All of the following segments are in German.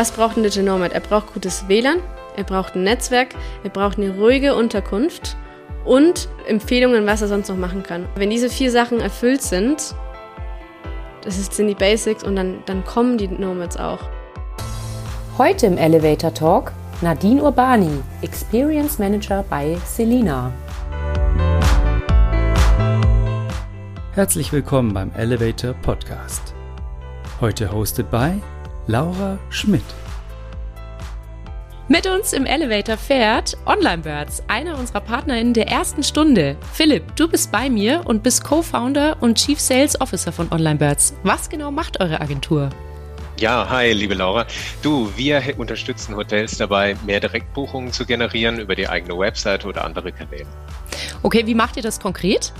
Was braucht ein Digital Nomad? Er braucht gutes WLAN, er braucht ein Netzwerk, er braucht eine ruhige Unterkunft und Empfehlungen, was er sonst noch machen kann. Wenn diese vier Sachen erfüllt sind, das sind die Basics und dann, dann kommen die Nomads auch. Heute im Elevator Talk Nadine Urbani, Experience Manager bei Selina. Herzlich willkommen beim Elevator Podcast. Heute hosted by Laura Schmidt. Mit uns im Elevator fährt OnlineBirds, einer unserer PartnerInnen der ersten Stunde. Philipp, du bist bei mir und bist Co-Founder und Chief Sales Officer von OnlineBirds. Was genau macht eure Agentur? Ja, hi, liebe Laura. Du, wir unterstützen Hotels dabei, mehr Direktbuchungen zu generieren über die eigene Website oder andere Kanäle. Okay, wie macht ihr das konkret?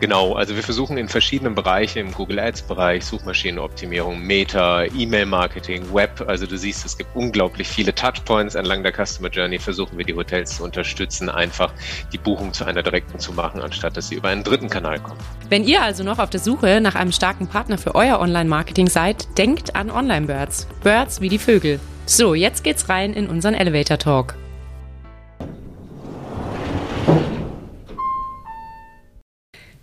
Genau, also wir versuchen in verschiedenen Bereichen, im Google Ads-Bereich, Suchmaschinenoptimierung, Meta, E-Mail-Marketing, Web, also du siehst, es gibt unglaublich viele Touchpoints entlang der Customer Journey, versuchen wir die Hotels zu unterstützen, einfach die Buchung zu einer direkten zu machen, anstatt dass sie über einen dritten Kanal kommen. Wenn ihr also noch auf der Suche nach einem starken Partner für euer Online-Marketing seid, denkt an Online-Birds. Birds wie die Vögel. So, jetzt geht's rein in unseren Elevator Talk.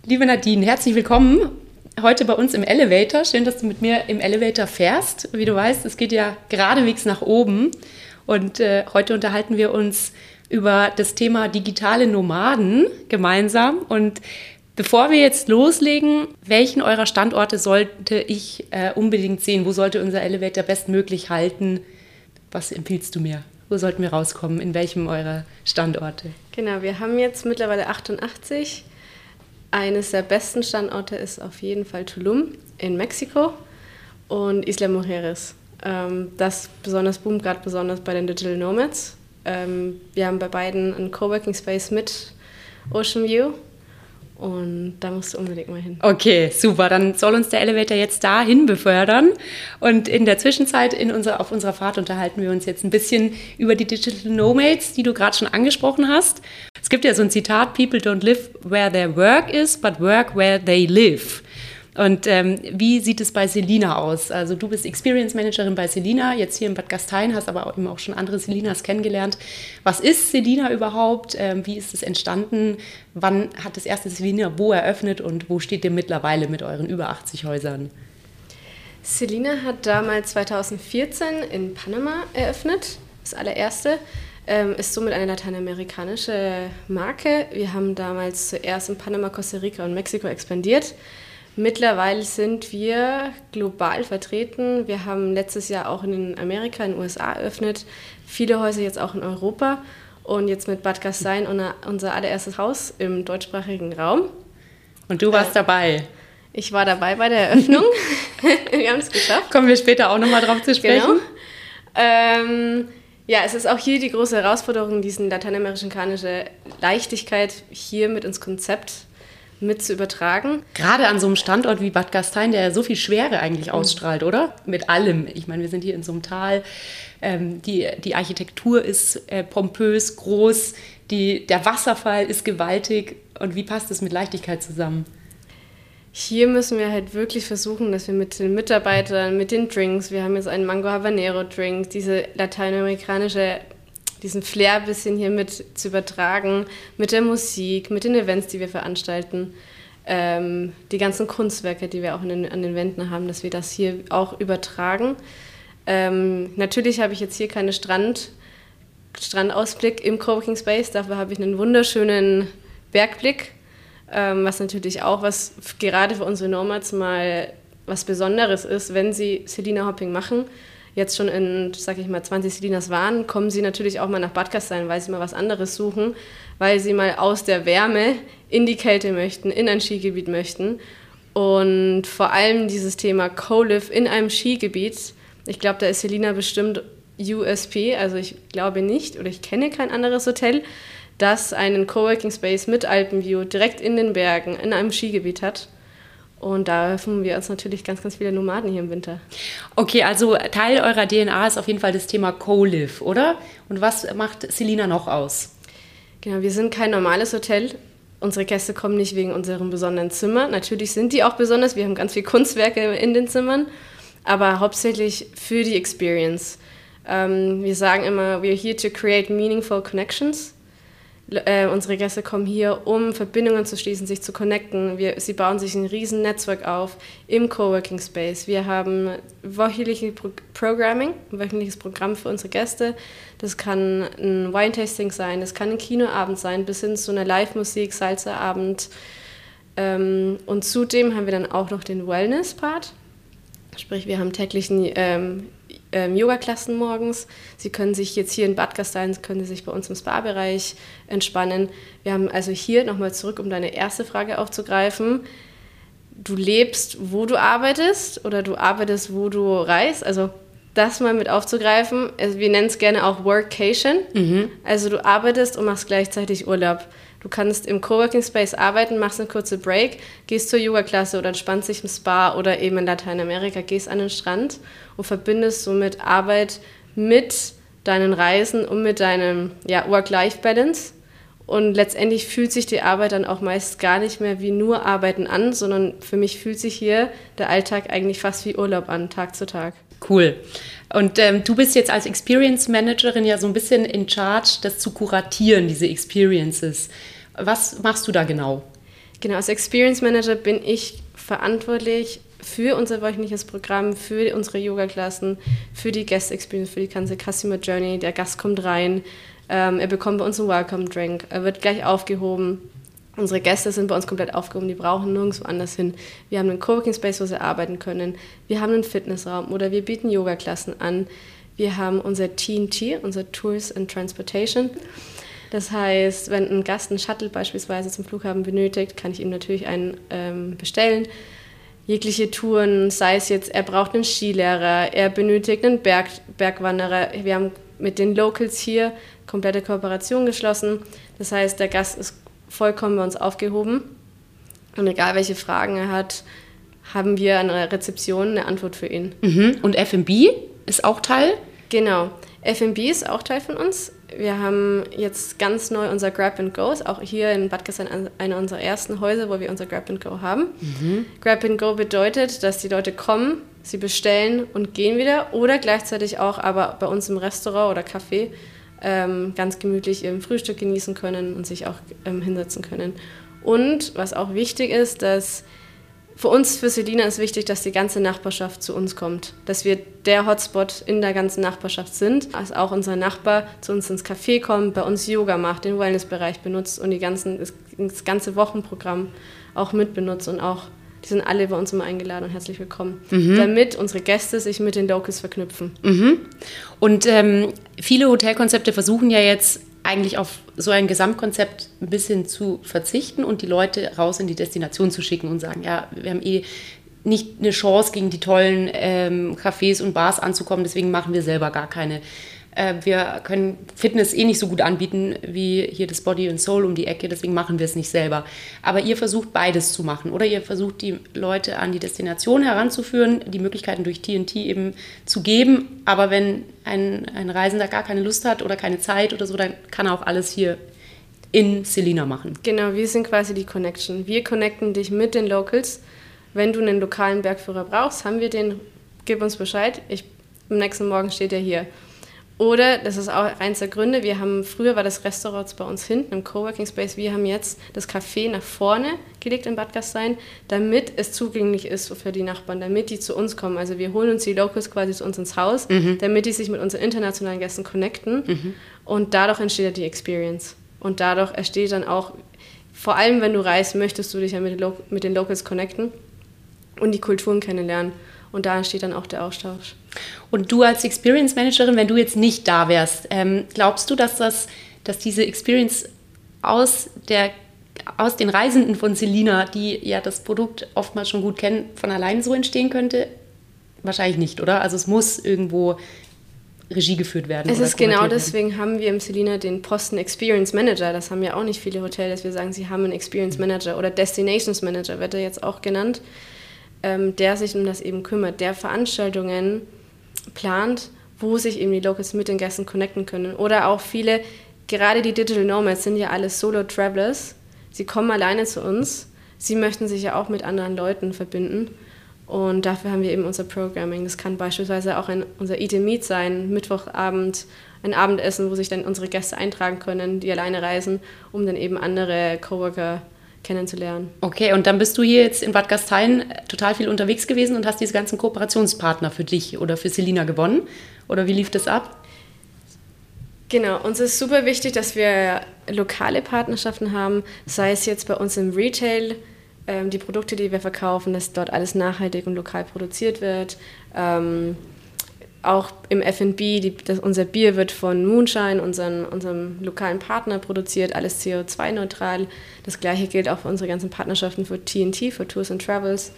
Liebe Nadine, herzlich willkommen heute bei uns im Elevator. Schön, dass du mit mir im Elevator fährst. Wie du weißt, es geht ja geradewegs nach oben. Und äh, heute unterhalten wir uns über das Thema digitale Nomaden gemeinsam. Und bevor wir jetzt loslegen, welchen eurer Standorte sollte ich äh, unbedingt sehen? Wo sollte unser Elevator bestmöglich halten? Was empfiehlst du mir? Wo sollten wir rauskommen? In welchem eurer Standorte? Genau, wir haben jetzt mittlerweile 88 eines der besten Standorte ist auf jeden Fall Tulum in Mexiko und Isla Mujeres. Ähm, das besonders boomt gerade besonders bei den Digital Nomads. Ähm, wir haben bei beiden einen Coworking Space mit Ocean View und da musst du unbedingt mal hin. Okay, super. Dann soll uns der Elevator jetzt dahin befördern. Und in der Zwischenzeit in unser, auf unserer Fahrt unterhalten wir uns jetzt ein bisschen über die Digital Nomads, die du gerade schon angesprochen hast. Es gibt ja so ein Zitat, People don't live where their work is, but work where they live. Und ähm, wie sieht es bei Selina aus? Also du bist Experience Managerin bei Selina, jetzt hier in Bad Gastein, hast aber auch eben auch schon andere Selinas kennengelernt. Was ist Selina überhaupt? Ähm, wie ist es entstanden? Wann hat das erste Selina wo eröffnet und wo steht ihr mittlerweile mit euren über 80 Häusern? Selina hat damals 2014 in Panama eröffnet, das allererste ähm, ist somit eine lateinamerikanische Marke. Wir haben damals zuerst in Panama, Costa Rica und Mexiko expandiert. Mittlerweile sind wir global vertreten. Wir haben letztes Jahr auch in Amerika, in den USA eröffnet, viele Häuser jetzt auch in Europa und jetzt mit Bad Gastein unser allererstes Haus im deutschsprachigen Raum. Und du warst äh, dabei? Ich war dabei bei der Eröffnung. wir haben es geschafft. Kommen wir später auch nochmal drauf zu sprechen. Genau. Ähm, ja, es ist auch hier die große Herausforderung, diesen lateinamerikanische Leichtigkeit hier mit ins Konzept mit zu übertragen. Gerade an so einem Standort wie Bad Gastein, der so viel Schwere eigentlich ausstrahlt, oder? Mit allem. Ich meine, wir sind hier in so einem Tal. Ähm, die, die Architektur ist äh, pompös, groß, die, der Wasserfall ist gewaltig. Und wie passt das mit Leichtigkeit zusammen? Hier müssen wir halt wirklich versuchen, dass wir mit den Mitarbeitern, mit den Drinks, wir haben jetzt einen Mango Habanero Drink, diese lateinamerikanische, diesen Flair ein bisschen hier mit zu übertragen, mit der Musik, mit den Events, die wir veranstalten, ähm, die ganzen Kunstwerke, die wir auch den, an den Wänden haben, dass wir das hier auch übertragen. Ähm, natürlich habe ich jetzt hier keinen Strand, Strandausblick im Coworking Space, dafür habe ich einen wunderschönen Bergblick ähm, was natürlich auch was gerade für unsere Nomads mal was Besonderes ist, wenn sie Selina Hopping machen. Jetzt schon in, sag ich mal, 20 Selinas waren, kommen sie natürlich auch mal nach Bad Gastein, weil sie mal was anderes suchen, weil sie mal aus der Wärme in die Kälte möchten, in ein Skigebiet möchten. Und vor allem dieses Thema Co-Live in einem Skigebiet, ich glaube, da ist Selina bestimmt USP, also ich glaube nicht oder ich kenne kein anderes Hotel, das einen Coworking Space mit Alpenview direkt in den Bergen in einem Skigebiet hat. Und da öffnen wir uns natürlich ganz, ganz viele Nomaden hier im Winter. Okay, also Teil eurer DNA ist auf jeden Fall das Thema Co-Live, oder? Und was macht Selina noch aus? Genau, wir sind kein normales Hotel. Unsere Gäste kommen nicht wegen unserem besonderen Zimmer. Natürlich sind die auch besonders. Wir haben ganz viele Kunstwerke in den Zimmern. Aber hauptsächlich für die Experience. Ähm, wir sagen immer, we're here to create meaningful connections. Äh, unsere Gäste kommen hier, um Verbindungen zu schließen, sich zu connecten. Wir, sie bauen sich ein riesen Netzwerk auf im Coworking Space. Wir haben wöchentliches Pro Programming, ein wöchentliches Programm für unsere Gäste. Das kann ein Wine-Tasting sein, das kann ein Kinoabend sein, bis hin zu einer Live-Musik, Salsa-Abend. Ähm, und zudem haben wir dann auch noch den Wellness-Part. Sprich, wir haben täglichen ähm, ähm, Yoga-Klassen morgens. Sie können sich jetzt hier in Bad Gastein, können Sie sich bei uns im Spa-Bereich entspannen. Wir haben also hier nochmal zurück, um deine erste Frage aufzugreifen. Du lebst, wo du arbeitest oder du arbeitest, wo du reist. Also das mal mit aufzugreifen. Also wir nennen es gerne auch Workation. Mhm. Also du arbeitest und machst gleichzeitig Urlaub. Du kannst im Coworking Space arbeiten, machst eine kurze Break, gehst zur Yoga-Klasse oder entspannst dich im Spa oder eben in Lateinamerika, gehst an den Strand und verbindest somit Arbeit mit deinen Reisen und mit deinem ja, Work-Life-Balance. Und letztendlich fühlt sich die Arbeit dann auch meist gar nicht mehr wie nur Arbeiten an, sondern für mich fühlt sich hier der Alltag eigentlich fast wie Urlaub an, Tag zu Tag. Cool. Und ähm, du bist jetzt als Experience Managerin ja so ein bisschen in charge, das zu kuratieren, diese Experiences. Was machst du da genau? Genau, als Experience Manager bin ich verantwortlich für unser wöchentliches Programm, für unsere Yoga-Klassen, für die Guest Experience, für die ganze Customer Journey. Der Gast kommt rein, ähm, er bekommt bei uns einen Welcome Drink, er wird gleich aufgehoben Unsere Gäste sind bei uns komplett aufgehoben, die brauchen nirgendwo anders hin. Wir haben einen Coworking Space, wo sie arbeiten können. Wir haben einen Fitnessraum oder wir bieten Yoga-Klassen an. Wir haben unser TNT, unser Tours and Transportation. Das heißt, wenn ein Gast einen Shuttle beispielsweise zum Flughafen benötigt, kann ich ihm natürlich einen ähm, bestellen. Jegliche Touren, sei es jetzt, er braucht einen Skilehrer, er benötigt einen Berg, Bergwanderer. Wir haben mit den Locals hier komplette Kooperation geschlossen. Das heißt, der Gast ist vollkommen bei uns aufgehoben. Und egal welche Fragen er hat, haben wir an der Rezeption eine Antwort für ihn. Mhm. Und FB ist auch Teil? Genau. FB ist auch Teil von uns. Wir haben jetzt ganz neu unser Grab and Go, auch hier in Bad Gastein einer unserer ersten Häuser, wo wir unser Grab and Go haben. Mhm. Grab and Go bedeutet, dass die Leute kommen, sie bestellen und gehen wieder oder gleichzeitig auch aber bei uns im Restaurant oder Café ähm, ganz gemütlich im Frühstück genießen können und sich auch ähm, hinsetzen können. Und was auch wichtig ist, dass für uns, für Selina ist wichtig, dass die ganze Nachbarschaft zu uns kommt. Dass wir der Hotspot in der ganzen Nachbarschaft sind. Dass auch unser Nachbar zu uns ins Café kommt, bei uns Yoga macht, den Wellnessbereich benutzt und die ganzen, das ganze Wochenprogramm auch mitbenutzt und auch die sind alle bei uns immer eingeladen und herzlich willkommen, mhm. damit unsere Gäste sich mit den Locals verknüpfen. Mhm. Und ähm, viele Hotelkonzepte versuchen ja jetzt eigentlich auf so ein Gesamtkonzept ein bisschen zu verzichten und die Leute raus in die Destination zu schicken und sagen, ja, wir haben eh nicht eine Chance, gegen die tollen ähm, Cafés und Bars anzukommen, deswegen machen wir selber gar keine äh, wir können Fitness eh nicht so gut anbieten wie hier das Body and Soul um die Ecke, deswegen machen wir es nicht selber. Aber ihr versucht beides zu machen oder ihr versucht die Leute an die Destination heranzuführen, die Möglichkeiten durch TNT eben zu geben. Aber wenn ein, ein Reisender gar keine Lust hat oder keine Zeit oder so, dann kann er auch alles hier in Selina machen. Genau, wir sind quasi die Connection. Wir connecten dich mit den Locals. Wenn du einen lokalen Bergführer brauchst, haben wir den, gib uns Bescheid. Ich, am nächsten Morgen steht er hier. Oder, das ist auch eins der Gründe, wir haben, früher war das Restaurant bei uns hinten im Coworking Space, wir haben jetzt das Café nach vorne gelegt in Bad Gastein, damit es zugänglich ist für die Nachbarn, damit die zu uns kommen. Also wir holen uns die Locals quasi zu uns ins Haus, mhm. damit die sich mit unseren internationalen Gästen connecten mhm. und dadurch entsteht ja die Experience. Und dadurch entsteht dann auch, vor allem wenn du reist, möchtest du dich ja mit den, Lo mit den Locals connecten und die Kulturen kennenlernen. Und da entsteht dann auch der Austausch. Und du als Experience Managerin, wenn du jetzt nicht da wärst, ähm, glaubst du, dass, das, dass diese Experience aus, der, aus den Reisenden von Selina, die ja das Produkt oftmals schon gut kennen, von allein so entstehen könnte? Wahrscheinlich nicht, oder? Also es muss irgendwo Regie geführt werden. Es ist genau deswegen haben wir im Selina den Posten Experience Manager. Das haben ja auch nicht viele Hotels, dass wir sagen, sie haben einen Experience Manager oder Destinations Manager, wird er jetzt auch genannt ähm, der sich um das eben kümmert, der Veranstaltungen plant, wo sich eben die Locals mit den Gästen connecten können. Oder auch viele, gerade die Digital Nomads sind ja alles Solo-Travelers. Sie kommen alleine zu uns. Sie möchten sich ja auch mit anderen Leuten verbinden. Und dafür haben wir eben unser Programming. Das kann beispielsweise auch ein, unser Eat and Meet sein, Mittwochabend, ein Abendessen, wo sich dann unsere Gäste eintragen können, die alleine reisen, um dann eben andere Coworker kennenzulernen. Okay, und dann bist du hier jetzt in Bad Gastein total viel unterwegs gewesen und hast diese ganzen Kooperationspartner für dich oder für Selina gewonnen. Oder wie lief das ab? Genau, uns ist super wichtig, dass wir lokale Partnerschaften haben, sei es jetzt bei uns im Retail, ähm, die Produkte, die wir verkaufen, dass dort alles nachhaltig und lokal produziert wird. Ähm, auch im F&B, unser Bier wird von Moonshine, unseren, unserem lokalen Partner, produziert, alles CO2-neutral. Das gleiche gilt auch für unsere ganzen Partnerschaften für TNT, für Tours and Travels.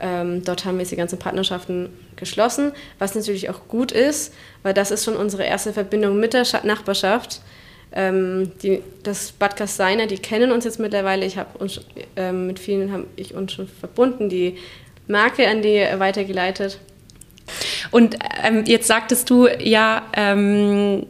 Ähm, dort haben wir jetzt die ganzen Partnerschaften geschlossen, was natürlich auch gut ist, weil das ist schon unsere erste Verbindung mit der Nachbarschaft. Ähm, die, das Bad Kasteiner, die kennen uns jetzt mittlerweile. Ich habe uns ähm, mit vielen habe ich uns schon verbunden, die Marke an die weitergeleitet. Und ähm, jetzt sagtest du ja, ähm,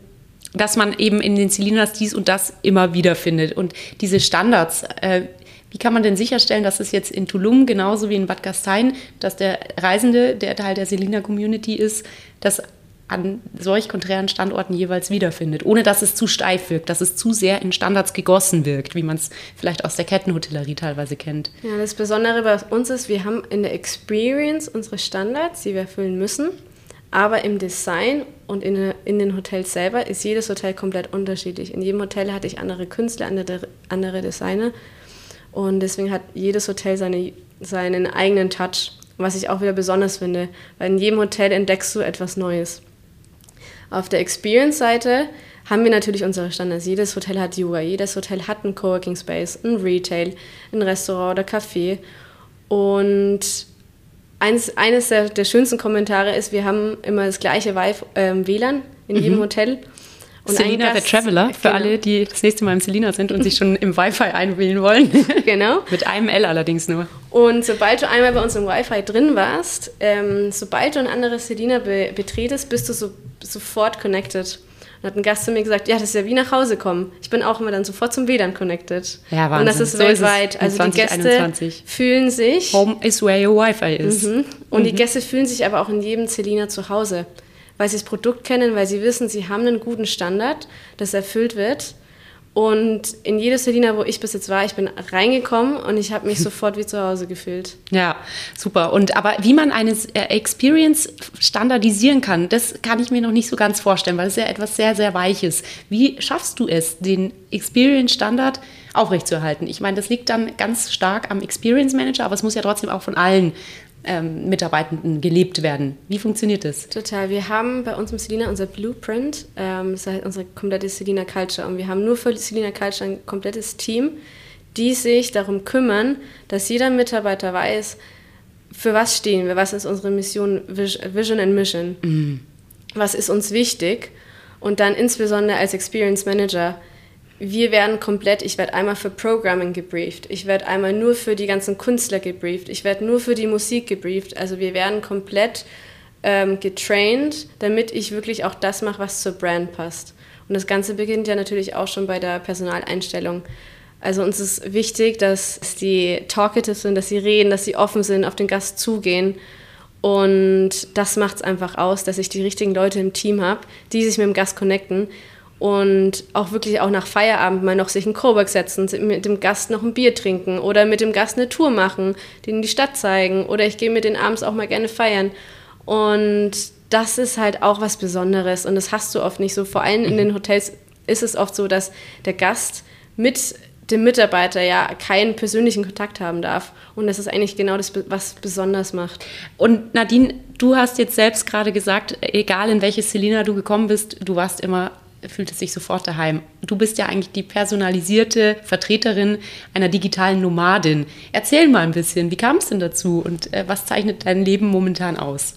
dass man eben in den Zylinders dies und das immer wieder findet. Und diese Standards, äh, wie kann man denn sicherstellen, dass es jetzt in Tulum genauso wie in Bad Gastein, dass der Reisende, der Teil der Selina-Community ist, das an solch konträren Standorten jeweils wiederfindet, ohne dass es zu steif wirkt, dass es zu sehr in Standards gegossen wirkt, wie man es vielleicht aus der Kettenhotellerie teilweise kennt. Ja, das Besondere bei uns ist, wir haben in der Experience unsere Standards, die wir erfüllen müssen, aber im Design und in, in den Hotels selber ist jedes Hotel komplett unterschiedlich. In jedem Hotel hatte ich andere Künstler, andere, andere Designer und deswegen hat jedes Hotel seine, seinen eigenen Touch, was ich auch wieder besonders finde, weil in jedem Hotel entdeckst du etwas Neues. Auf der Experience-Seite haben wir natürlich unsere Standards. Jedes Hotel hat Yoga, jedes Hotel hat einen Coworking Space, ein Retail, ein Restaurant oder Café. Und eines, eines der, der schönsten Kommentare ist, wir haben immer das gleiche ähm, WLAN in jedem mhm. Hotel. Und Selina the Traveler, für genau. alle, die das nächste Mal im Selina sind und sich schon im Wi-Fi einwählen wollen. Genau. Mit einem L allerdings nur. Und sobald du einmal bei uns im Wi-Fi drin warst, ähm, sobald du ein anderes Selina be betretest, bist du so, sofort connected. Und hat ein Gast zu mir gesagt, ja, das ist ja wie nach Hause kommen. Ich bin auch immer dann sofort zum WLAN connected. Ja, Wahnsinn. Und das ist so weltweit. Ist also die Gäste fühlen sich... Home is where your Wi-Fi is. Mhm. Und mhm. die Gäste fühlen sich aber auch in jedem Selina zu Hause weil sie das Produkt kennen, weil sie wissen, sie haben einen guten Standard, das erfüllt wird. Und in jedes Selina, wo ich bis jetzt war, ich bin reingekommen und ich habe mich sofort wie zu Hause gefühlt. Ja, super. Und aber wie man eine äh, Experience standardisieren kann, das kann ich mir noch nicht so ganz vorstellen, weil es ja etwas sehr, sehr Weiches. Wie schaffst du es, den Experience-Standard aufrechtzuerhalten? Ich meine, das liegt dann ganz stark am Experience Manager, aber es muss ja trotzdem auch von allen ähm, Mitarbeitenden gelebt werden. Wie funktioniert das? Total. Wir haben bei uns im Selina unser Blueprint, ähm, das heißt unsere komplette Selina Culture. Und wir haben nur für Selina Culture ein komplettes Team, die sich darum kümmern, dass jeder Mitarbeiter weiß, für was stehen wir, was ist unsere Mission, Vision and Mission, mhm. was ist uns wichtig. Und dann insbesondere als Experience Manager wir werden komplett, ich werde einmal für Programming gebrieft, ich werde einmal nur für die ganzen Künstler gebrieft, ich werde nur für die Musik gebrieft. Also wir werden komplett ähm, getraint, damit ich wirklich auch das mache, was zur Brand passt. Und das Ganze beginnt ja natürlich auch schon bei der Personaleinstellung. Also uns ist wichtig, dass die talkative sind, dass sie reden, dass sie offen sind, auf den Gast zugehen. Und das macht es einfach aus, dass ich die richtigen Leute im Team habe, die sich mit dem Gast connecten und auch wirklich auch nach Feierabend mal noch sich einen Cowork setzen, mit dem Gast noch ein Bier trinken oder mit dem Gast eine Tour machen, denen die Stadt zeigen oder ich gehe mit den abends auch mal gerne feiern. Und das ist halt auch was Besonderes und das hast du oft nicht so. Vor allem in den Hotels ist es oft so, dass der Gast mit dem Mitarbeiter ja keinen persönlichen Kontakt haben darf. Und das ist eigentlich genau das, was besonders macht. Und Nadine, du hast jetzt selbst gerade gesagt, egal in welches Selina du gekommen bist, du warst immer fühlt es sich sofort daheim. Du bist ja eigentlich die personalisierte Vertreterin einer digitalen Nomadin. Erzähl mal ein bisschen, wie kam es denn dazu und äh, was zeichnet dein Leben momentan aus?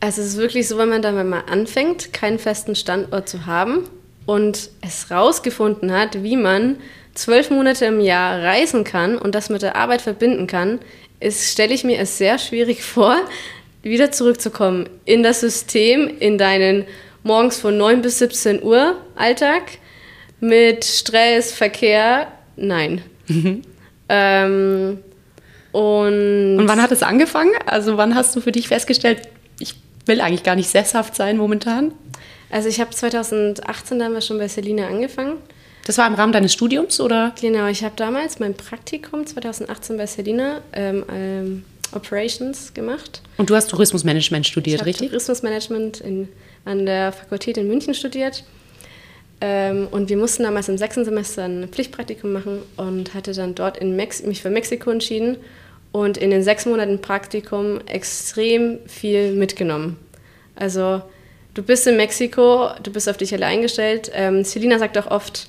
Also es ist wirklich so, wenn man dann mal anfängt, keinen festen Standort zu haben und es rausgefunden hat, wie man zwölf Monate im Jahr reisen kann und das mit der Arbeit verbinden kann, stelle ich mir es sehr schwierig vor, wieder zurückzukommen in das System, in deinen morgens von 9 bis 17 Uhr Alltag mit Stress, Verkehr, nein. Mhm. Ähm, Und, Und wann hat es angefangen? Also wann hast du für dich festgestellt, ich will eigentlich gar nicht sesshaft sein momentan? Also ich habe 2018 damals schon bei Selina angefangen. Das war im Rahmen deines Studiums oder? Genau, ich habe damals mein Praktikum 2018 bei Selina ähm, ähm, Operations gemacht. Und du hast Tourismusmanagement studiert, ich richtig? Tourismusmanagement in, an der Fakultät in München studiert. Ähm, und wir mussten damals im sechsten Semester ein Pflichtpraktikum machen und hatte dann dort in Mex mich für Mexiko entschieden und in den sechs Monaten Praktikum extrem viel mitgenommen. Also du bist in Mexiko, du bist auf dich allein gestellt. Ähm, Selina sagt auch oft,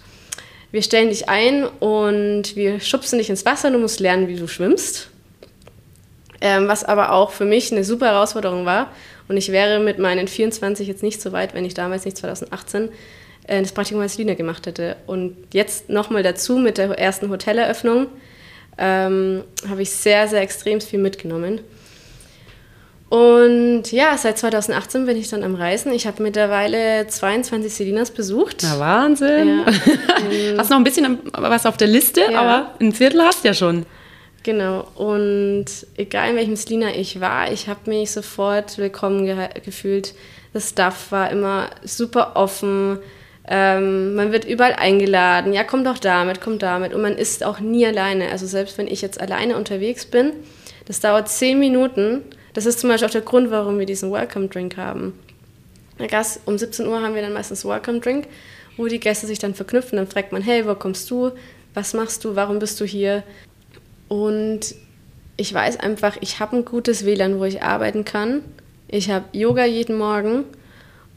wir stellen dich ein und wir schubsen dich ins Wasser, du musst lernen, wie du schwimmst. Ähm, was aber auch für mich eine super Herausforderung war. Und ich wäre mit meinen 24 jetzt nicht so weit, wenn ich damals nicht 2018 äh, das Praktikum als Lina gemacht hätte. Und jetzt nochmal dazu mit der ersten Hoteleröffnung ähm, habe ich sehr, sehr extrem viel mitgenommen. Und ja, seit 2018 bin ich dann am Reisen. Ich habe mittlerweile 22 Selinas besucht. Na Wahnsinn. Ja. hast noch ein bisschen was auf der Liste, ja. aber ein Viertel hast du ja schon. Genau. Und egal in welchem Selina ich war, ich habe mich sofort willkommen ge gefühlt. Das Stuff war immer super offen. Ähm, man wird überall eingeladen. Ja, komm doch damit, komm damit. Und man ist auch nie alleine. Also selbst wenn ich jetzt alleine unterwegs bin, das dauert zehn Minuten das ist zum Beispiel auch der Grund, warum wir diesen Welcome Drink haben. Um 17 Uhr haben wir dann meistens Welcome Drink, wo die Gäste sich dann verknüpfen. Dann fragt man, hey, wo kommst du? Was machst du? Warum bist du hier? Und ich weiß einfach, ich habe ein gutes WLAN, wo ich arbeiten kann. Ich habe Yoga jeden Morgen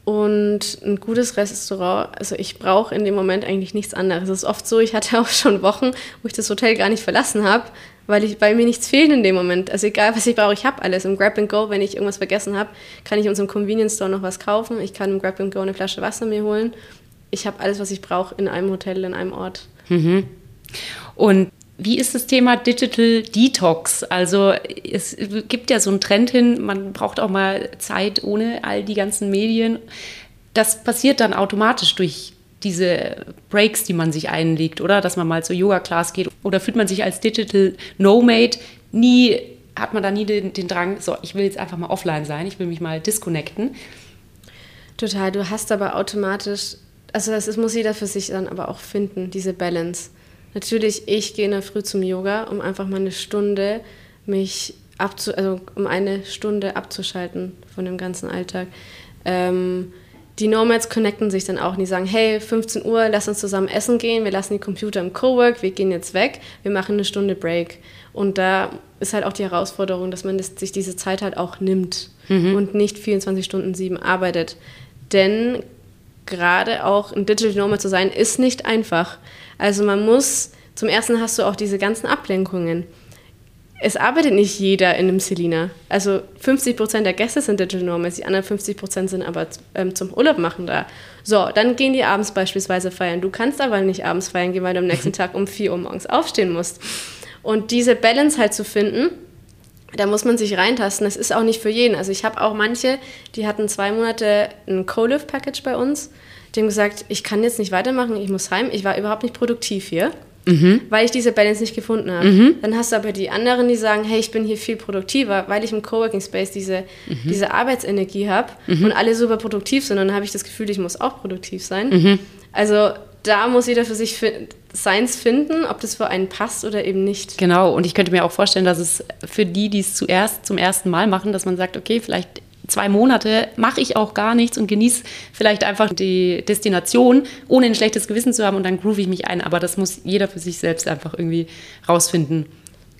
und ein gutes Restaurant. Also ich brauche in dem Moment eigentlich nichts anderes. Es ist oft so, ich hatte auch schon Wochen, wo ich das Hotel gar nicht verlassen habe, weil, ich, weil mir nichts fehlt in dem Moment. Also egal, was ich brauche, ich habe alles. Im Grab and Go, wenn ich irgendwas vergessen habe, kann ich in unserem Convenience Store noch was kaufen. Ich kann im Grab and Go eine Flasche Wasser mir holen. Ich habe alles, was ich brauche in einem Hotel, in einem Ort. Mhm. Und wie ist das Thema Digital Detox? Also es gibt ja so einen Trend hin, man braucht auch mal Zeit ohne all die ganzen Medien. Das passiert dann automatisch durch diese Breaks, die man sich einlegt, oder? Dass man mal zur Yoga-Class geht. Oder fühlt man sich als Digital Nomade nie, hat man da nie den, den Drang, so, ich will jetzt einfach mal offline sein, ich will mich mal disconnecten. Total, du hast aber automatisch, also das muss jeder für sich dann aber auch finden, diese Balance. Natürlich, ich gehe in der Früh zum Yoga, um einfach mal eine Stunde mich abzu, also um eine Stunde abzuschalten von dem ganzen Alltag. Ähm, die Nomads connecten sich dann auch und die sagen, hey, 15 Uhr, lass uns zusammen essen gehen, wir lassen die Computer im Cowork, wir gehen jetzt weg, wir machen eine Stunde Break. Und da ist halt auch die Herausforderung, dass man das, sich diese Zeit halt auch nimmt mhm. und nicht 24 Stunden sieben arbeitet. Denn gerade auch ein Digital Nomad zu sein, ist nicht einfach. Also man muss, zum ersten hast du auch diese ganzen Ablenkungen es arbeitet nicht jeder in einem Selina. Also 50% der Gäste sind Digital Nomads, die anderen 50 sind aber ähm, zum Urlaub machen da. So, dann gehen die abends beispielsweise feiern. Du kannst aber nicht abends feiern gehen, weil du am nächsten Tag um 4 Uhr morgens aufstehen musst. Und diese Balance halt zu finden, da muss man sich reintasten. Das ist auch nicht für jeden. Also ich habe auch manche, die hatten zwei Monate ein Co-Live-Package bei uns. Die haben gesagt, ich kann jetzt nicht weitermachen, ich muss heim. Ich war überhaupt nicht produktiv hier mhm. weil ich diese Balance nicht gefunden habe. Mhm. Dann hast du aber die anderen, die sagen, hey, ich bin hier viel produktiver, weil ich im Coworking Space diese, mhm. diese Arbeitsenergie habe mhm. und alle super produktiv sind. Und dann habe ich das Gefühl, ich muss auch produktiv sein. Mhm. Also da muss jeder für sich Seins finden, ob das für einen passt oder eben nicht. Genau, und ich könnte mir auch vorstellen, dass es für die, die es zuerst zum ersten Mal machen, dass man sagt, okay, vielleicht zwei Monate mache ich auch gar nichts und genieße vielleicht einfach die Destination, ohne ein schlechtes Gewissen zu haben und dann groove ich mich ein. Aber das muss jeder für sich selbst einfach irgendwie rausfinden.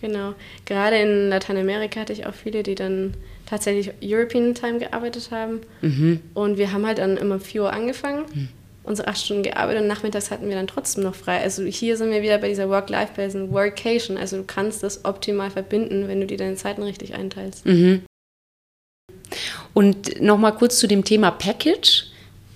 Genau. Gerade in Lateinamerika hatte ich auch viele, die dann tatsächlich European Time gearbeitet haben. Mhm. Und wir haben halt dann immer 4 Uhr angefangen, mhm. Unsere acht Stunden gearbeitet und nachmittags hatten wir dann trotzdem noch frei. Also hier sind wir wieder bei dieser Work-Life-Balance, Workation. Also du kannst das optimal verbinden, wenn du dir deine Zeiten richtig einteilst. Mhm. Und nochmal kurz zu dem Thema Package.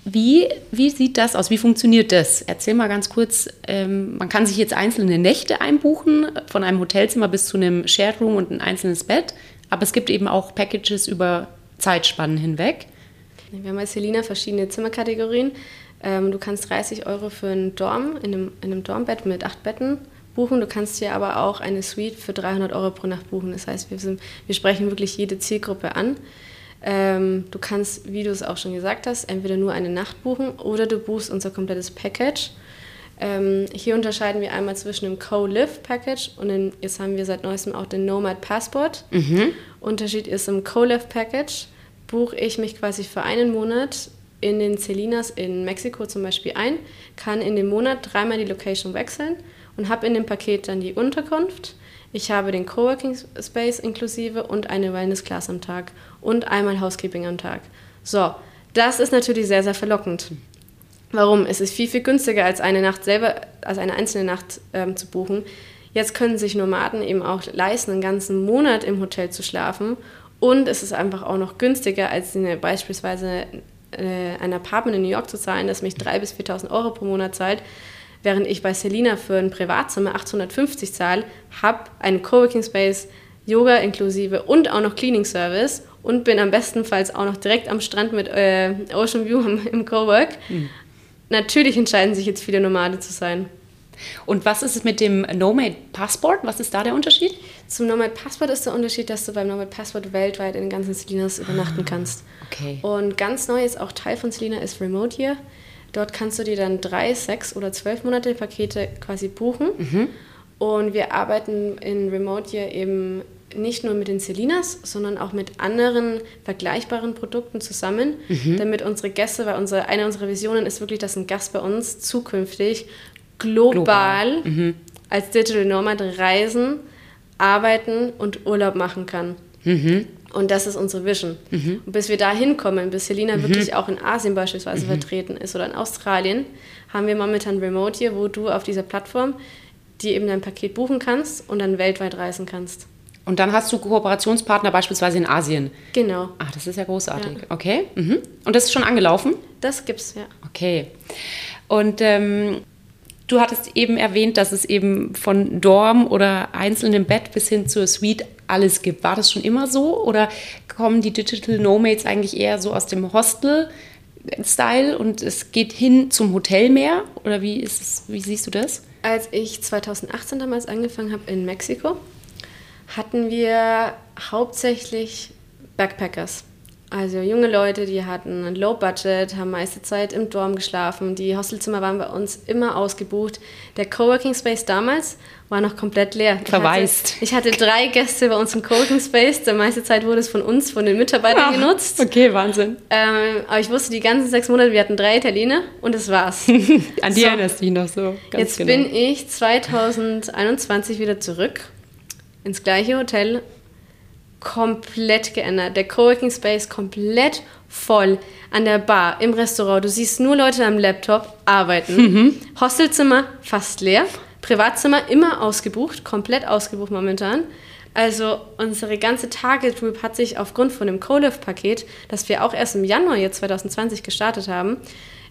Wie, wie sieht das aus? Wie funktioniert das? Erzähl mal ganz kurz. Ähm, man kann sich jetzt einzelne Nächte einbuchen, von einem Hotelzimmer bis zu einem Shared Room und ein einzelnes Bett. Aber es gibt eben auch Packages über Zeitspannen hinweg. Wir haben als Selina verschiedene Zimmerkategorien. Ähm, du kannst 30 Euro für ein Dorm in einem, in einem Dormbett mit acht Betten buchen. Du kannst hier aber auch eine Suite für 300 Euro pro Nacht buchen. Das heißt, wir, sind, wir sprechen wirklich jede Zielgruppe an. Ähm, du kannst, wie du es auch schon gesagt hast, entweder nur eine Nacht buchen oder du buchst unser komplettes Package. Ähm, hier unterscheiden wir einmal zwischen dem Co-Live Package und den, jetzt haben wir seit neuestem auch den Nomad Passport. Mhm. Unterschied ist im Co-Live Package buche ich mich quasi für einen Monat in den Celinas in Mexiko zum Beispiel ein, kann in dem Monat dreimal die Location wechseln und habe in dem Paket dann die Unterkunft. Ich habe den Coworking Space inklusive und eine Wellness Class am Tag und einmal Housekeeping am Tag. So, das ist natürlich sehr, sehr verlockend. Warum? Es ist viel, viel günstiger als eine Nacht selber, als eine einzelne Nacht ähm, zu buchen. Jetzt können sich Nomaden eben auch leisten, einen ganzen Monat im Hotel zu schlafen. Und es ist einfach auch noch günstiger, als eine, beispielsweise äh, ein Apartment in New York zu zahlen, das mich 3.000 bis 4.000 Euro pro Monat zahlt. Während ich bei Selina für ein Privatzimmer 850 zahle, habe einen Coworking Space, Yoga inklusive und auch noch Cleaning Service und bin am bestenfalls auch noch direkt am Strand mit äh, Ocean View im, im Cowork. Mhm. Natürlich entscheiden sich jetzt viele Nomade zu sein. Und was ist es mit dem Nomad Passport? Was ist da der Unterschied? Zum Nomad Passport ist der Unterschied, dass du beim Nomad Passport weltweit in den ganzen Selinas übernachten kannst. Okay. Und ganz neu ist auch Teil von Selina ist Remote hier. Dort kannst du dir dann drei, sechs oder zwölf Monate Pakete quasi buchen. Mhm. Und wir arbeiten in Remote hier eben nicht nur mit den Celinas, sondern auch mit anderen vergleichbaren Produkten zusammen, mhm. damit unsere Gäste, weil unsere, eine unserer Visionen ist wirklich, dass ein Gast bei uns zukünftig global, global. Mhm. als Digital Nomad reisen, arbeiten und Urlaub machen kann. Mhm. Und das ist unsere Vision. Mhm. Und bis wir da hinkommen, bis Selina mhm. wirklich auch in Asien beispielsweise mhm. vertreten ist oder in Australien, haben wir momentan Remote hier, wo du auf dieser Plattform dir eben dein Paket buchen kannst und dann weltweit reisen kannst. Und dann hast du Kooperationspartner beispielsweise in Asien. Genau. Ach, das ist ja großartig. Ja. Okay. Mhm. Und das ist schon angelaufen? Das gibt's, ja. Okay. Und ähm, Du hattest eben erwähnt, dass es eben von Dorm oder einzelnem Bett bis hin zur Suite alles gibt. War das schon immer so oder kommen die Digital Nomads eigentlich eher so aus dem Hostel-Style und es geht hin zum Hotel mehr? Oder wie, ist es, wie siehst du das? Als ich 2018 damals angefangen habe in Mexiko, hatten wir hauptsächlich Backpackers. Also junge Leute, die hatten ein Low Budget, haben meiste Zeit im Dorm geschlafen. Die Hostelzimmer waren bei uns immer ausgebucht. Der Coworking Space damals war noch komplett leer. Verwaist. Ich hatte, ich hatte drei Gäste bei uns im Coworking Space. Der meiste Zeit wurde es von uns, von den Mitarbeitern ja, genutzt. Okay, Wahnsinn. Ähm, aber ich wusste die ganzen sechs Monate, wir hatten drei Italiener und das war's. An die so, erinnerst du dich noch so. jetzt genau. bin ich 2021 wieder zurück ins gleiche Hotel komplett geändert. Der Coworking Space komplett voll. An der Bar, im Restaurant. Du siehst nur Leute am Laptop arbeiten. Mhm. Hostelzimmer fast leer. Privatzimmer immer ausgebucht, komplett ausgebucht momentan. Also unsere ganze Target Group hat sich aufgrund von dem CoLive-Paket, das wir auch erst im Januar jetzt 2020 gestartet haben,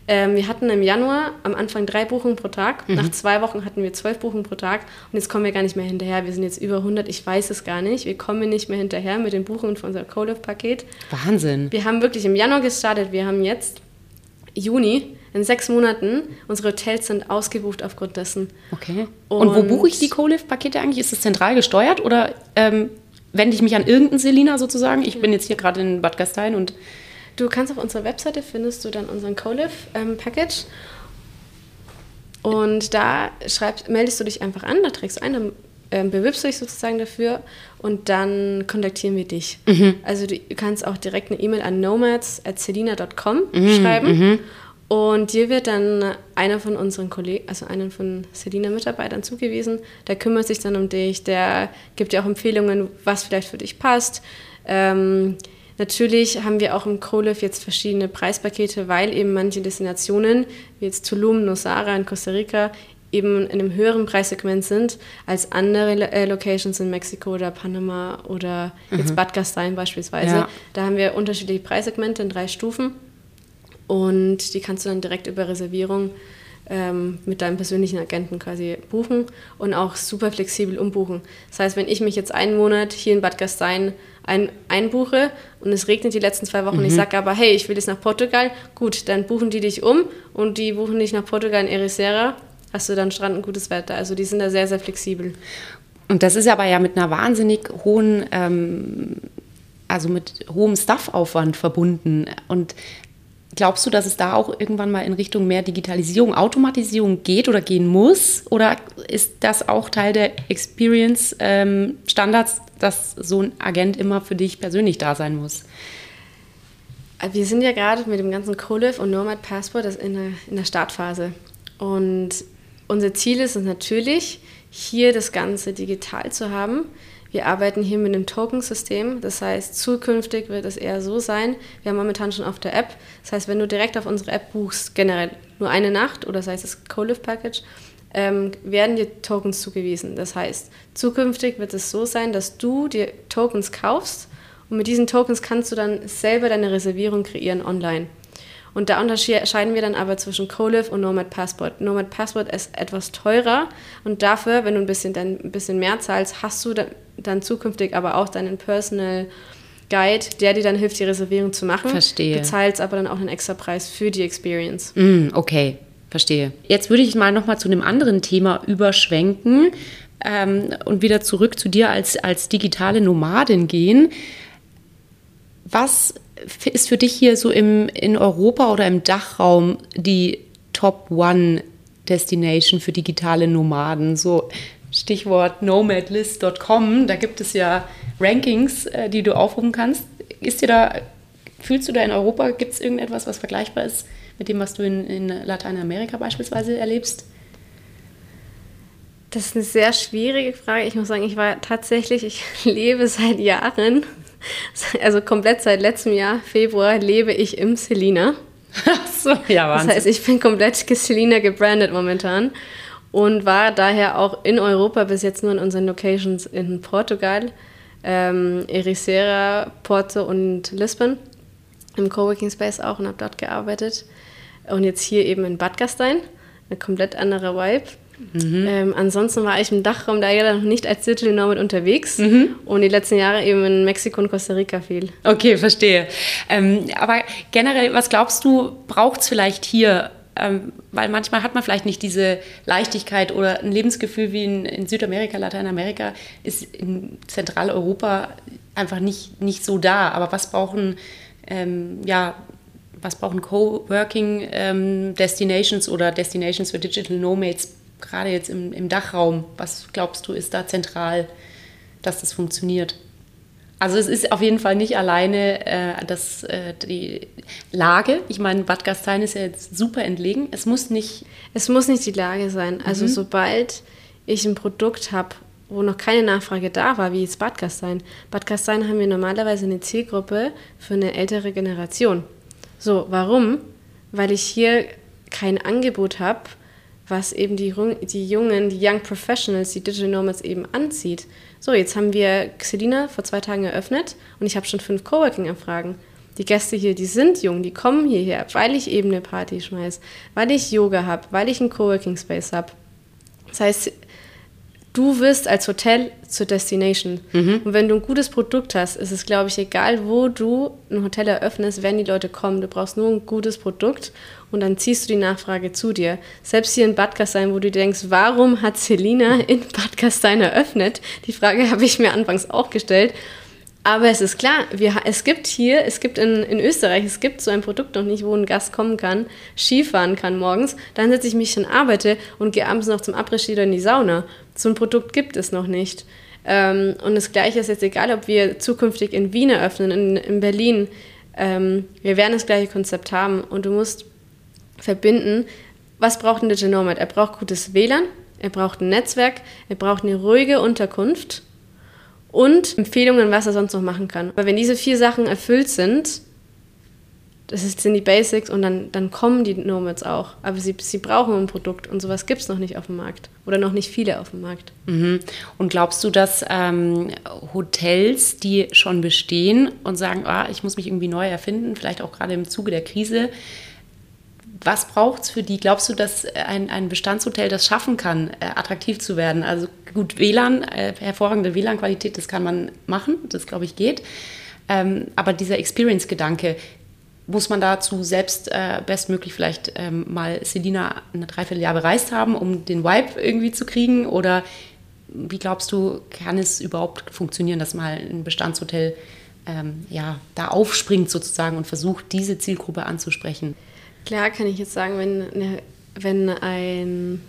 ähm, wir hatten im Januar am Anfang drei Buchungen pro Tag. Mhm. Nach zwei Wochen hatten wir zwölf Buchungen pro Tag. Und jetzt kommen wir gar nicht mehr hinterher. Wir sind jetzt über 100. Ich weiß es gar nicht. Wir kommen nicht mehr hinterher mit den Buchungen für unser CoLive-Paket. Wahnsinn. Wir haben wirklich im Januar gestartet. Wir haben jetzt Juni. In sechs Monaten, unsere Hotels sind ausgebucht aufgrund dessen. Okay. Und, Und wo buche ich die CoLive-Pakete eigentlich? Ist das zentral gesteuert oder ähm, wende ich mich an irgendeinen Selina sozusagen? Ich bin jetzt hier gerade in Bad Gastein und Du kannst auf unserer Webseite findest du dann unseren CoLive-Package. Ähm, und da schreibst, meldest du dich einfach an, da trägst du ein, dann ähm, bewirbst du dich sozusagen dafür und dann kontaktieren wir dich. Mhm. Also du kannst auch direkt eine E-Mail an nomads.celina.com mhm, schreiben mhm. und dir wird dann einer von unseren Kollegen, also einer von Celina-Mitarbeitern zugewiesen, der kümmert sich dann um dich, der gibt dir auch Empfehlungen, was vielleicht für dich passt. Ähm, Natürlich haben wir auch im CoLive jetzt verschiedene Preispakete, weil eben manche Destinationen, wie jetzt Tulum, Nosara in Costa Rica, eben in einem höheren Preissegment sind als andere äh, Locations in Mexiko oder Panama oder jetzt mhm. Bad Gastein beispielsweise. Ja. Da haben wir unterschiedliche Preissegmente in drei Stufen und die kannst du dann direkt über Reservierung ähm, mit deinem persönlichen Agenten quasi buchen und auch super flexibel umbuchen. Das heißt, wenn ich mich jetzt einen Monat hier in Bad Gastein ein, einbuche und es regnet die letzten zwei Wochen, mhm. ich sage aber, hey, ich will jetzt nach Portugal, gut, dann buchen die dich um und die buchen dich nach Portugal in Ericeira hast du dann Strand und gutes Wetter. Also die sind da sehr, sehr flexibel. Und das ist aber ja mit einer wahnsinnig hohen, ähm, also mit hohem Staffaufwand verbunden. Und glaubst du, dass es da auch irgendwann mal in Richtung mehr Digitalisierung, Automatisierung geht oder gehen muss? Oder ist das auch Teil der Experience-Standards, ähm, dass so ein Agent immer für dich persönlich da sein muss? Wir sind ja gerade mit dem ganzen CoLiv und Nomad Passport in der, in der Startphase. Und unser Ziel ist es natürlich, hier das Ganze digital zu haben. Wir arbeiten hier mit einem Token-System. Das heißt, zukünftig wird es eher so sein, wir haben momentan schon auf der App. Das heißt, wenn du direkt auf unsere App buchst, generell nur eine Nacht oder sei es das Co-Live-Package, ähm, werden dir Tokens zugewiesen. Das heißt, zukünftig wird es so sein, dass du dir Tokens kaufst und mit diesen Tokens kannst du dann selber deine Reservierung kreieren online. Und da unterscheiden wir dann aber zwischen CoLive und Nomad Passport. Nomad Passport ist etwas teurer und dafür, wenn du ein bisschen, dann ein bisschen mehr zahlst, hast du dann, dann zukünftig aber auch deinen Personal Guide, der dir dann hilft, die Reservierung zu machen. Verstehe. Du zahlst aber dann auch einen extra Preis für die Experience. Mm, okay, verstehe. Jetzt würde ich mal nochmal zu einem anderen Thema überschwenken ähm, und wieder zurück zu dir als, als digitale Nomadin gehen. Was ist für dich hier so im, in Europa oder im Dachraum die Top One Destination für digitale Nomaden? So Stichwort nomadlist.com, da gibt es ja Rankings, äh, die du aufrufen kannst. Ist dir da, fühlst du da in Europa, gibt es irgendetwas, was vergleichbar ist mit dem, was du in, in Lateinamerika beispielsweise erlebst? Das ist eine sehr schwierige Frage. Ich muss sagen, ich war tatsächlich, ich lebe seit Jahren also komplett seit letztem Jahr, Februar, lebe ich im Selina. so, ja, Wahnsinn. Das heißt, ich bin komplett Selina gebrandet momentan und war daher auch in Europa bis jetzt nur in unseren Locations in Portugal, ähm, Ericeira, Porto und Lisbon im Coworking Space auch und habe dort gearbeitet. Und jetzt hier eben in Bad Gastein, eine komplett andere Vibe. Mhm. Ähm, ansonsten war ich im Dachraum da ja noch nicht als Digital Nomad unterwegs mhm. und die letzten Jahre eben in Mexiko und Costa Rica viel. Okay, verstehe. Ähm, aber generell, was glaubst du, braucht es vielleicht hier? Ähm, weil manchmal hat man vielleicht nicht diese Leichtigkeit oder ein Lebensgefühl wie in, in Südamerika, Lateinamerika, ist in Zentraleuropa einfach nicht, nicht so da. Aber was brauchen, ähm, ja, was brauchen Coworking ähm, Destinations oder Destinations für Digital Nomads gerade jetzt im, im Dachraum, was glaubst du, ist da zentral, dass das funktioniert? Also es ist auf jeden Fall nicht alleine äh, das, äh, die Lage. Ich meine, Bad Gastein ist ja jetzt super entlegen. Es muss nicht... Es muss nicht die Lage sein. Also mhm. sobald ich ein Produkt habe, wo noch keine Nachfrage da war, wie jetzt Bad Gastein. Bad Gastein haben wir normalerweise eine Zielgruppe für eine ältere Generation. So, warum? Weil ich hier kein Angebot habe, was eben die, die Jungen, die Young Professionals, die Digital Nomads eben anzieht. So, jetzt haben wir Xelina vor zwei Tagen eröffnet und ich habe schon fünf Coworking-Anfragen. Die Gäste hier, die sind jung, die kommen hierher, weil ich eben eine Party schmeiße, weil ich Yoga habe, weil ich einen Coworking-Space habe. Das heißt, du wirst als Hotel zur Destination. Mhm. Und wenn du ein gutes Produkt hast, ist es, glaube ich, egal, wo du ein Hotel eröffnest, werden die Leute kommen. Du brauchst nur ein gutes Produkt und dann ziehst du die Nachfrage zu dir. Selbst hier in Bad Gastein, wo du denkst, warum hat Selina in Bad Gastein eröffnet? Die Frage habe ich mir anfangs auch gestellt. Aber es ist klar, wir, es gibt hier, es gibt in, in Österreich, es gibt so ein Produkt noch nicht, wo ein Gast kommen kann, Skifahren kann morgens, dann setze ich mich schon arbeite und gehe abends noch zum Abrisski oder in die Sauna. So ein Produkt gibt es noch nicht. Ähm, und das Gleiche ist jetzt egal, ob wir zukünftig in Wien eröffnen, in, in Berlin. Ähm, wir werden das gleiche Konzept haben und du musst verbinden, was braucht ein Digital Nomad? Er braucht gutes WLAN, er braucht ein Netzwerk, er braucht eine ruhige Unterkunft und Empfehlungen, was er sonst noch machen kann. Aber wenn diese vier Sachen erfüllt sind, das sind die Basics und dann, dann kommen die Nomads auch. Aber sie, sie brauchen ein Produkt und sowas gibt es noch nicht auf dem Markt oder noch nicht viele auf dem Markt. Mhm. Und glaubst du, dass ähm, Hotels, die schon bestehen und sagen, ah, ich muss mich irgendwie neu erfinden, vielleicht auch gerade im Zuge der Krise, was braucht es für die? Glaubst du, dass ein, ein Bestandshotel das schaffen kann, äh, attraktiv zu werden? Also gut, WLAN, äh, hervorragende WLAN-Qualität, das kann man machen, das glaube ich geht. Ähm, aber dieser Experience-Gedanke, muss man dazu selbst äh, bestmöglich vielleicht ähm, mal Selina eine Dreivierteljahr bereist haben, um den Vibe irgendwie zu kriegen? Oder wie glaubst du, kann es überhaupt funktionieren, dass mal ein Bestandshotel ähm, ja, da aufspringt sozusagen und versucht, diese Zielgruppe anzusprechen? Klar kann ich jetzt sagen, wenn, wenn ein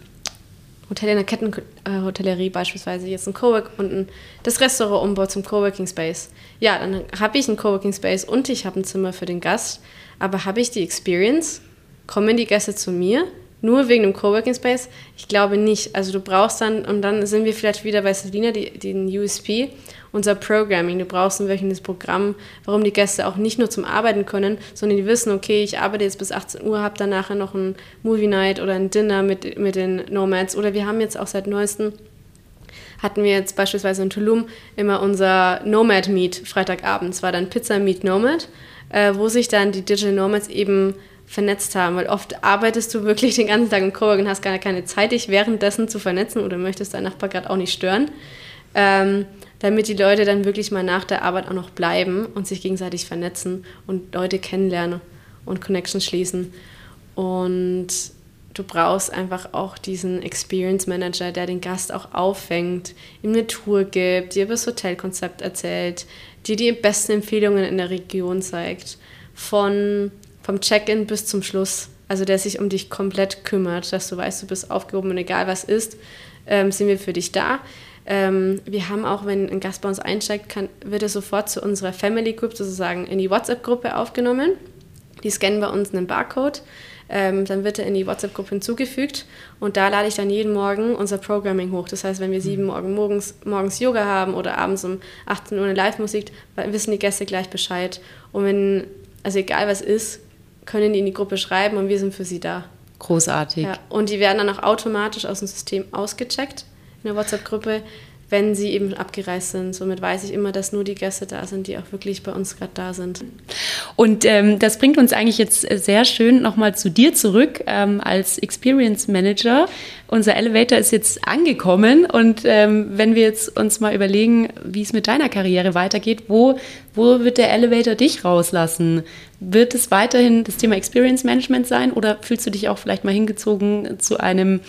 Hotel in der Kettenhotellerie beispielsweise jetzt ein Cowork und ein, das Restaurant umbaut zum Coworking Space. Ja, dann habe ich einen Coworking Space und ich habe ein Zimmer für den Gast. Aber habe ich die Experience? Kommen die Gäste zu mir? Nur wegen dem Coworking Space? Ich glaube nicht. Also du brauchst dann, und dann sind wir vielleicht wieder bei Selina, die, den USP, unser Programming. Du brauchst ein wöchentliches Programm, warum die Gäste auch nicht nur zum Arbeiten können, sondern die wissen, okay, ich arbeite jetzt bis 18 Uhr, habe dann nachher noch ein Movie Night oder ein Dinner mit, mit den Nomads. Oder wir haben jetzt auch seit neuestem hatten wir jetzt beispielsweise in Tulum immer unser Nomad Meet Freitagabend. Es war dann Pizza Meet Nomad, äh, wo sich dann die Digital Nomads eben vernetzt haben, weil oft arbeitest du wirklich den ganzen Tag im Cowork und hast gar keine Zeit, dich währenddessen zu vernetzen oder möchtest deinen Nachbar gerade auch nicht stören, ähm, damit die Leute dann wirklich mal nach der Arbeit auch noch bleiben und sich gegenseitig vernetzen und Leute kennenlernen und Connections schließen. Und du brauchst einfach auch diesen Experience Manager, der den Gast auch auffängt, ihm eine Tour gibt, dir über das Hotelkonzept erzählt, dir die besten Empfehlungen in der Region zeigt, von vom Check-in bis zum Schluss. Also der sich um dich komplett kümmert, dass du weißt, du bist aufgehoben und egal was ist, ähm, sind wir für dich da. Ähm, wir haben auch, wenn ein Gast bei uns einsteigt, kann, wird er sofort zu unserer Family Group sozusagen in die WhatsApp-Gruppe aufgenommen. Die scannen bei uns einen Barcode. Ähm, dann wird er in die WhatsApp-Gruppe hinzugefügt und da lade ich dann jeden Morgen unser Programming hoch. Das heißt, wenn wir sieben Morgen morgens, morgens Yoga haben oder abends um 18 Uhr eine Live-Musik, wissen die Gäste gleich Bescheid. Und wenn, also egal was ist, können die in die Gruppe schreiben und wir sind für sie da. Großartig. Ja, und die werden dann auch automatisch aus dem System ausgecheckt in der WhatsApp-Gruppe, wenn sie eben abgereist sind. Somit weiß ich immer, dass nur die Gäste da sind, die auch wirklich bei uns gerade da sind. Und ähm, das bringt uns eigentlich jetzt sehr schön nochmal zu dir zurück ähm, als Experience Manager. Unser Elevator ist jetzt angekommen und ähm, wenn wir jetzt uns mal überlegen, wie es mit deiner Karriere weitergeht, wo, wo wird der Elevator dich rauslassen? Wird es weiterhin das Thema Experience Management sein oder fühlst du dich auch vielleicht mal hingezogen zu einem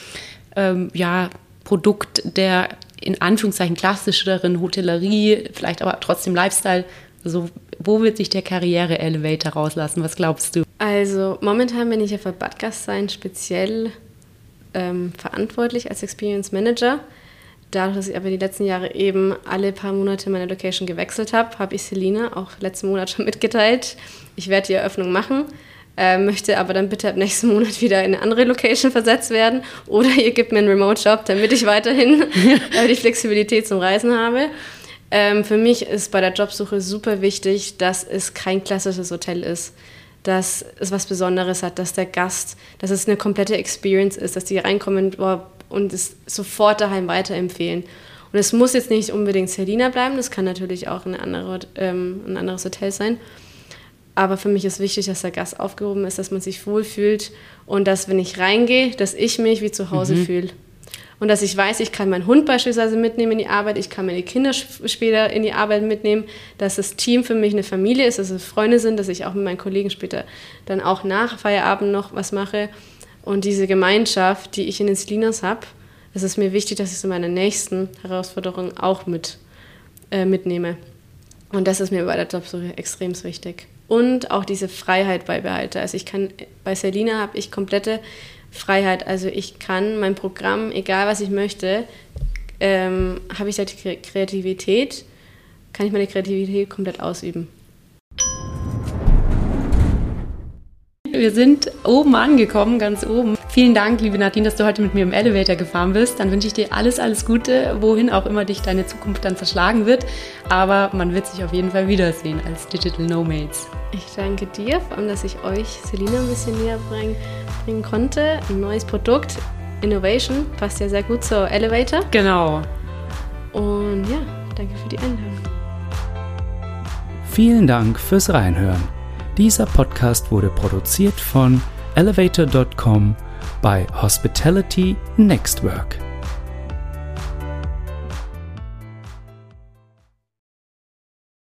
ähm, ja, Produkt der in Anführungszeichen klassischeren Hotellerie, vielleicht aber trotzdem Lifestyle. Also wo wird sich der Karriere-Elevator rauslassen? Was glaubst du? Also momentan bin ich ja für Badgastsein speziell ähm, verantwortlich als Experience Manager. Dadurch, dass ich aber die letzten Jahre eben alle paar Monate meine Location gewechselt habe, habe ich Selina auch letzten Monat schon mitgeteilt. Ich werde die Eröffnung machen äh, möchte aber dann bitte ab nächsten Monat wieder in eine andere Location versetzt werden oder ihr gebt mir einen Remote-Job, damit ich weiterhin äh, die Flexibilität zum Reisen habe. Ähm, für mich ist bei der Jobsuche super wichtig, dass es kein klassisches Hotel ist, dass es was Besonderes hat, dass der Gast, dass es eine komplette Experience ist, dass die reinkommen und es sofort daheim weiterempfehlen. Und es muss jetzt nicht unbedingt Selina bleiben, das kann natürlich auch eine andere, ähm, ein anderes Hotel sein. Aber für mich ist wichtig, dass der Gast aufgehoben ist, dass man sich wohlfühlt und dass, wenn ich reingehe, dass ich mich wie zu Hause mhm. fühle. Und dass ich weiß, ich kann meinen Hund beispielsweise mitnehmen in die Arbeit, ich kann meine Kinder später in die Arbeit mitnehmen, dass das Team für mich eine Familie ist, dass es Freunde sind, dass ich auch mit meinen Kollegen später dann auch nach Feierabend noch was mache. Und diese Gemeinschaft, die ich in den Slinas habe, es ist mir wichtig, dass ich so meine nächsten Herausforderungen auch mit, äh, mitnehme. Und das ist mir bei der Jobsuche extrem wichtig und auch diese Freiheit beibehalte. Also ich kann, bei Selina habe ich komplette Freiheit. Also ich kann mein Programm, egal was ich möchte, ähm, habe ich da die Kreativität, kann ich meine Kreativität komplett ausüben. Wir sind oben angekommen, ganz oben. Vielen Dank, liebe Nadine, dass du heute mit mir im Elevator gefahren bist. Dann wünsche ich dir alles, alles Gute, wohin auch immer dich deine Zukunft dann verschlagen wird. Aber man wird sich auf jeden Fall wiedersehen als Digital Nomads. Ich danke dir, vor allem, dass ich euch Selina ein bisschen näher bringen, bringen konnte. Ein neues Produkt, Innovation, passt ja sehr gut zur Elevator. Genau. Und ja, danke für die Einladung. Vielen Dank fürs Reinhören. Dieser Podcast wurde produziert von elevator.com bei Hospitality Next Work.